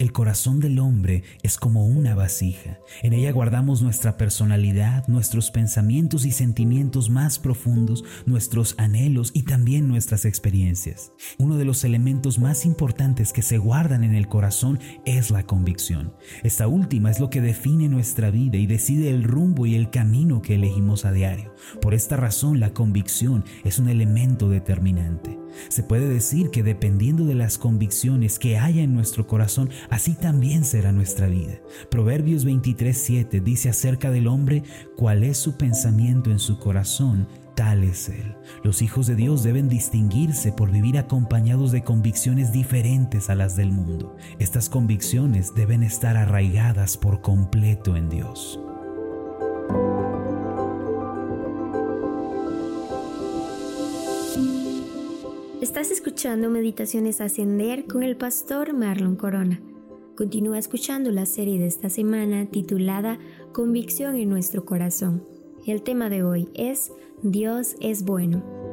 El corazón del hombre es como una vasija. En ella guardamos nuestra personalidad, nuestros pensamientos y sentimientos más profundos, nuestros anhelos y también nuestras experiencias. Uno de los elementos más importantes que se guardan en el corazón es la convicción. Esta última es lo que define nuestra vida y decide el rumbo y el camino que elegimos a diario. Por esta razón, la convicción es un elemento determinante. Se puede decir que dependiendo de las convicciones que haya en nuestro corazón, así también será nuestra vida. Proverbios 23:7 dice acerca del hombre, cuál es su pensamiento en su corazón, tal es él. Los hijos de Dios deben distinguirse por vivir acompañados de convicciones diferentes a las del mundo. Estas convicciones deben estar arraigadas por completo en Dios. Estás escuchando Meditaciones Ascender con el pastor Marlon Corona. Continúa escuchando la serie de esta semana titulada Convicción en nuestro corazón. El tema de hoy es Dios es bueno.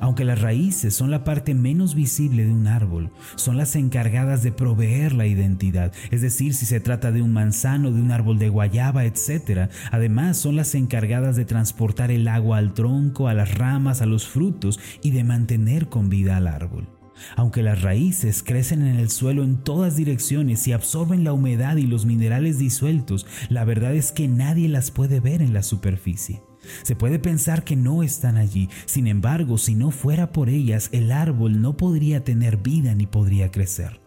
Aunque las raíces son la parte menos visible de un árbol, son las encargadas de proveer la identidad, es decir, si se trata de un manzano, de un árbol de guayaba, etc. Además, son las encargadas de transportar el agua al tronco, a las ramas, a los frutos y de mantener con vida al árbol. Aunque las raíces crecen en el suelo en todas direcciones y absorben la humedad y los minerales disueltos, la verdad es que nadie las puede ver en la superficie. Se puede pensar que no están allí, sin embargo, si no fuera por ellas, el árbol no podría tener vida ni podría crecer.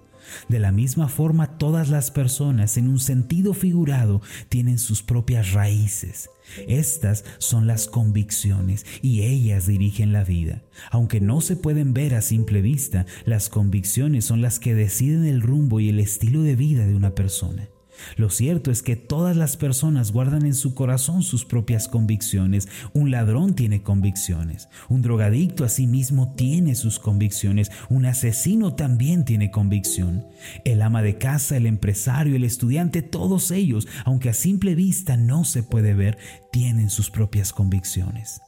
De la misma forma, todas las personas, en un sentido figurado, tienen sus propias raíces. Estas son las convicciones y ellas dirigen la vida. Aunque no se pueden ver a simple vista, las convicciones son las que deciden el rumbo y el estilo de vida de una persona. Lo cierto es que todas las personas guardan en su corazón sus propias convicciones. Un ladrón tiene convicciones. Un drogadicto asimismo tiene sus convicciones. Un asesino también tiene convicción. El ama de casa, el empresario, el estudiante, todos ellos, aunque a simple vista no se puede ver, tienen sus propias convicciones.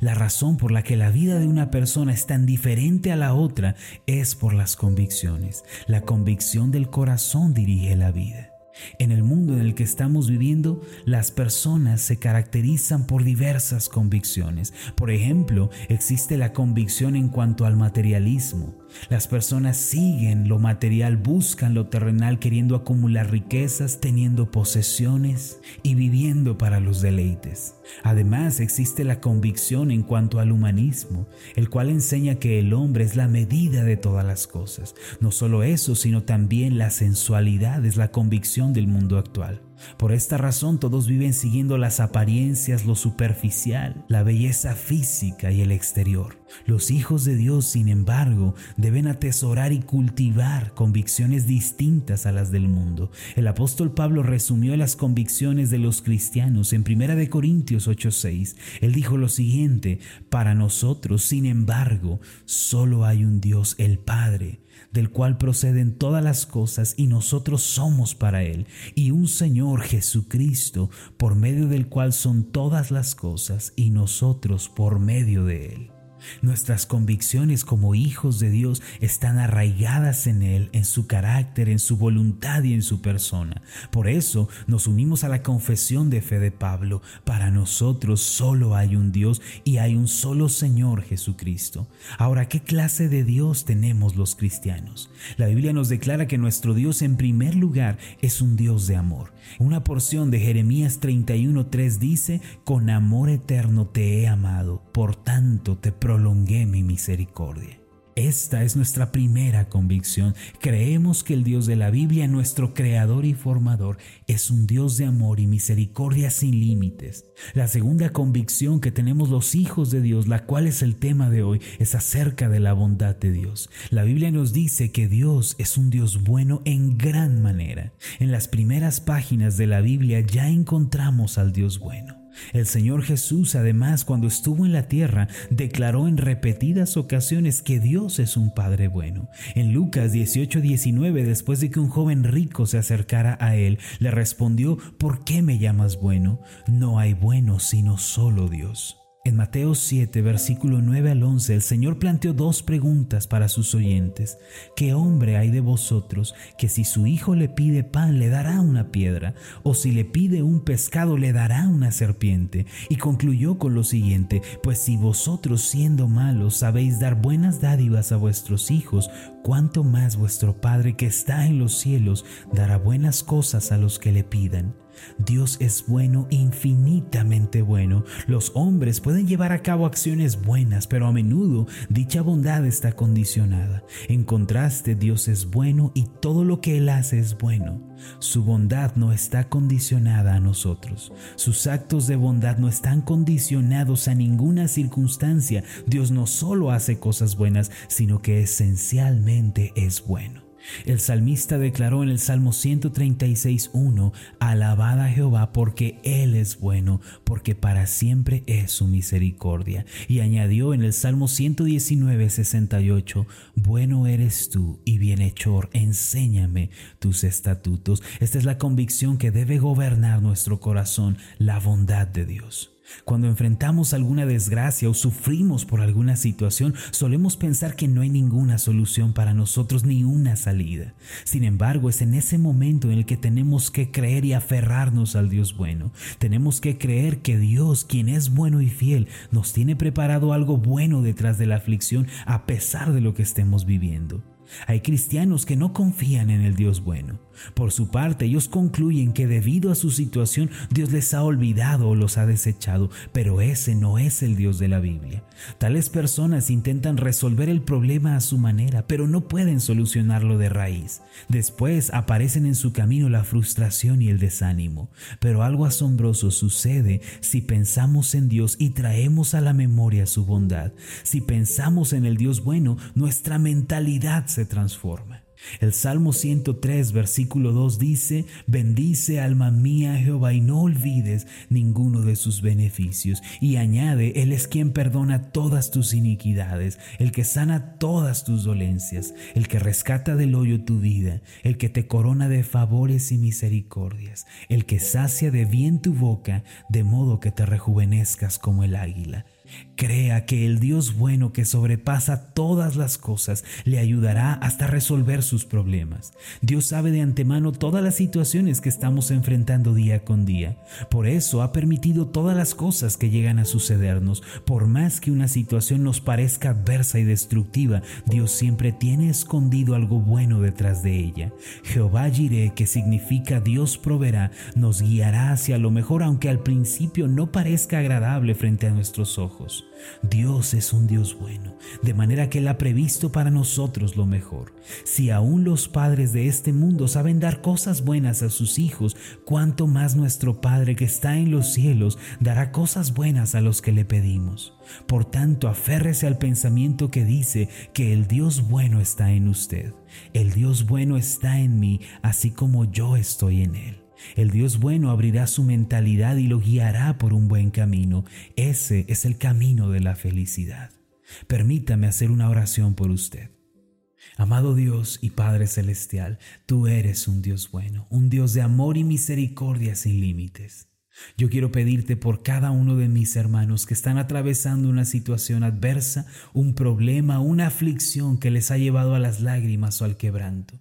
La razón por la que la vida de una persona es tan diferente a la otra es por las convicciones. La convicción del corazón dirige la vida. En el mundo en el que estamos viviendo, las personas se caracterizan por diversas convicciones. Por ejemplo, existe la convicción en cuanto al materialismo. Las personas siguen lo material, buscan lo terrenal, queriendo acumular riquezas, teniendo posesiones y viviendo para los deleites. Además, existe la convicción en cuanto al humanismo, el cual enseña que el hombre es la medida de todas las cosas. No solo eso, sino también la sensualidad es la convicción del mundo actual. Por esta razón todos viven siguiendo las apariencias, lo superficial, la belleza física y el exterior. Los hijos de Dios, sin embargo, deben atesorar y cultivar convicciones distintas a las del mundo. El apóstol Pablo resumió las convicciones de los cristianos en 1 Corintios 8:6. Él dijo lo siguiente, para nosotros, sin embargo, solo hay un Dios, el Padre, del cual proceden todas las cosas y nosotros somos para Él, y un Señor Jesucristo, por medio del cual son todas las cosas y nosotros por medio de Él. Nuestras convicciones como hijos de Dios están arraigadas en Él, en su carácter, en su voluntad y en su persona. Por eso nos unimos a la confesión de fe de Pablo. Para nosotros solo hay un Dios y hay un solo Señor Jesucristo. Ahora, ¿qué clase de Dios tenemos los cristianos? La Biblia nos declara que nuestro Dios en primer lugar es un Dios de amor. Una porción de Jeremías 31.3 dice, con amor eterno te he amado, por tanto te prolongué mi misericordia. Esta es nuestra primera convicción. Creemos que el Dios de la Biblia, nuestro creador y formador, es un Dios de amor y misericordia sin límites. La segunda convicción que tenemos los hijos de Dios, la cual es el tema de hoy, es acerca de la bondad de Dios. La Biblia nos dice que Dios es un Dios bueno en gran manera. En las primeras páginas de la Biblia ya encontramos al Dios bueno. El Señor Jesús, además, cuando estuvo en la tierra, declaró en repetidas ocasiones que Dios es un Padre bueno. En Lucas 18:19, después de que un joven rico se acercara a él, le respondió, ¿por qué me llamas bueno? No hay bueno sino solo Dios. En Mateo 7, versículo 9 al 11, el Señor planteó dos preguntas para sus oyentes. ¿Qué hombre hay de vosotros que si su hijo le pide pan le dará una piedra? ¿O si le pide un pescado le dará una serpiente? Y concluyó con lo siguiente, pues si vosotros siendo malos sabéis dar buenas dádivas a vuestros hijos, cuánto más vuestro Padre que está en los cielos dará buenas cosas a los que le pidan. Dios es bueno, infinitamente bueno. Los hombres pueden llevar a cabo acciones buenas, pero a menudo dicha bondad está condicionada. En contraste, Dios es bueno y todo lo que Él hace es bueno. Su bondad no está condicionada a nosotros. Sus actos de bondad no están condicionados a ninguna circunstancia. Dios no solo hace cosas buenas, sino que esencialmente es bueno. El salmista declaró en el Salmo 136.1, Alabad a Jehová porque Él es bueno, porque para siempre es su misericordia. Y añadió en el Salmo 119.68, Bueno eres tú y bienhechor, enséñame tus estatutos. Esta es la convicción que debe gobernar nuestro corazón, la bondad de Dios. Cuando enfrentamos alguna desgracia o sufrimos por alguna situación, solemos pensar que no hay ninguna solución para nosotros ni una salida. Sin embargo, es en ese momento en el que tenemos que creer y aferrarnos al Dios bueno. Tenemos que creer que Dios, quien es bueno y fiel, nos tiene preparado algo bueno detrás de la aflicción a pesar de lo que estemos viviendo. Hay cristianos que no confían en el Dios bueno. Por su parte, ellos concluyen que debido a su situación Dios les ha olvidado o los ha desechado, pero ese no es el Dios de la Biblia. Tales personas intentan resolver el problema a su manera, pero no pueden solucionarlo de raíz. Después aparecen en su camino la frustración y el desánimo. Pero algo asombroso sucede si pensamos en Dios y traemos a la memoria su bondad. Si pensamos en el Dios bueno, nuestra mentalidad se transforma. El Salmo 103, versículo 2 dice, bendice alma mía Jehová y no olvides ninguno de sus beneficios. Y añade, Él es quien perdona todas tus iniquidades, el que sana todas tus dolencias, el que rescata del hoyo tu vida, el que te corona de favores y misericordias, el que sacia de bien tu boca, de modo que te rejuvenezcas como el águila. Crea que el Dios bueno que sobrepasa todas las cosas le ayudará hasta resolver sus problemas. Dios sabe de antemano todas las situaciones que estamos enfrentando día con día. Por eso ha permitido todas las cosas que llegan a sucedernos. Por más que una situación nos parezca adversa y destructiva, Dios siempre tiene escondido algo bueno detrás de ella. Jehová Jireh, que significa Dios proveerá, nos guiará hacia lo mejor aunque al principio no parezca agradable frente a nuestros ojos. Dios es un Dios bueno, de manera que Él ha previsto para nosotros lo mejor. Si aún los padres de este mundo saben dar cosas buenas a sus hijos, cuánto más nuestro Padre que está en los cielos dará cosas buenas a los que le pedimos. Por tanto, aférrese al pensamiento que dice que el Dios bueno está en usted. El Dios bueno está en mí, así como yo estoy en Él. El Dios bueno abrirá su mentalidad y lo guiará por un buen camino. Ese es el camino de la felicidad. Permítame hacer una oración por usted. Amado Dios y Padre Celestial, tú eres un Dios bueno, un Dios de amor y misericordia sin límites. Yo quiero pedirte por cada uno de mis hermanos que están atravesando una situación adversa, un problema, una aflicción que les ha llevado a las lágrimas o al quebranto.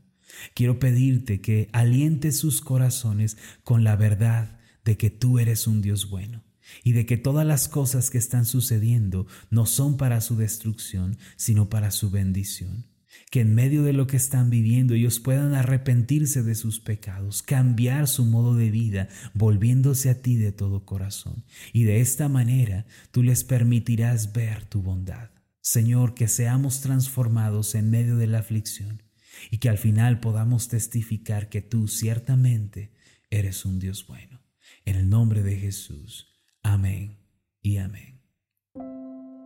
Quiero pedirte que alientes sus corazones con la verdad de que tú eres un Dios bueno y de que todas las cosas que están sucediendo no son para su destrucción, sino para su bendición. Que en medio de lo que están viviendo ellos puedan arrepentirse de sus pecados, cambiar su modo de vida, volviéndose a ti de todo corazón. Y de esta manera tú les permitirás ver tu bondad. Señor, que seamos transformados en medio de la aflicción y que al final podamos testificar que tú ciertamente eres un Dios bueno. En el nombre de Jesús. Amén y amén.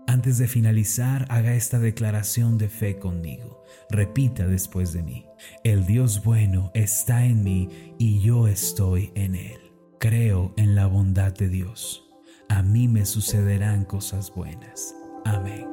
Antes de finalizar, haga esta declaración de fe conmigo. Repita después de mí. El Dios bueno está en mí y yo estoy en Él. Creo en la bondad de Dios. A mí me sucederán cosas buenas. Amén.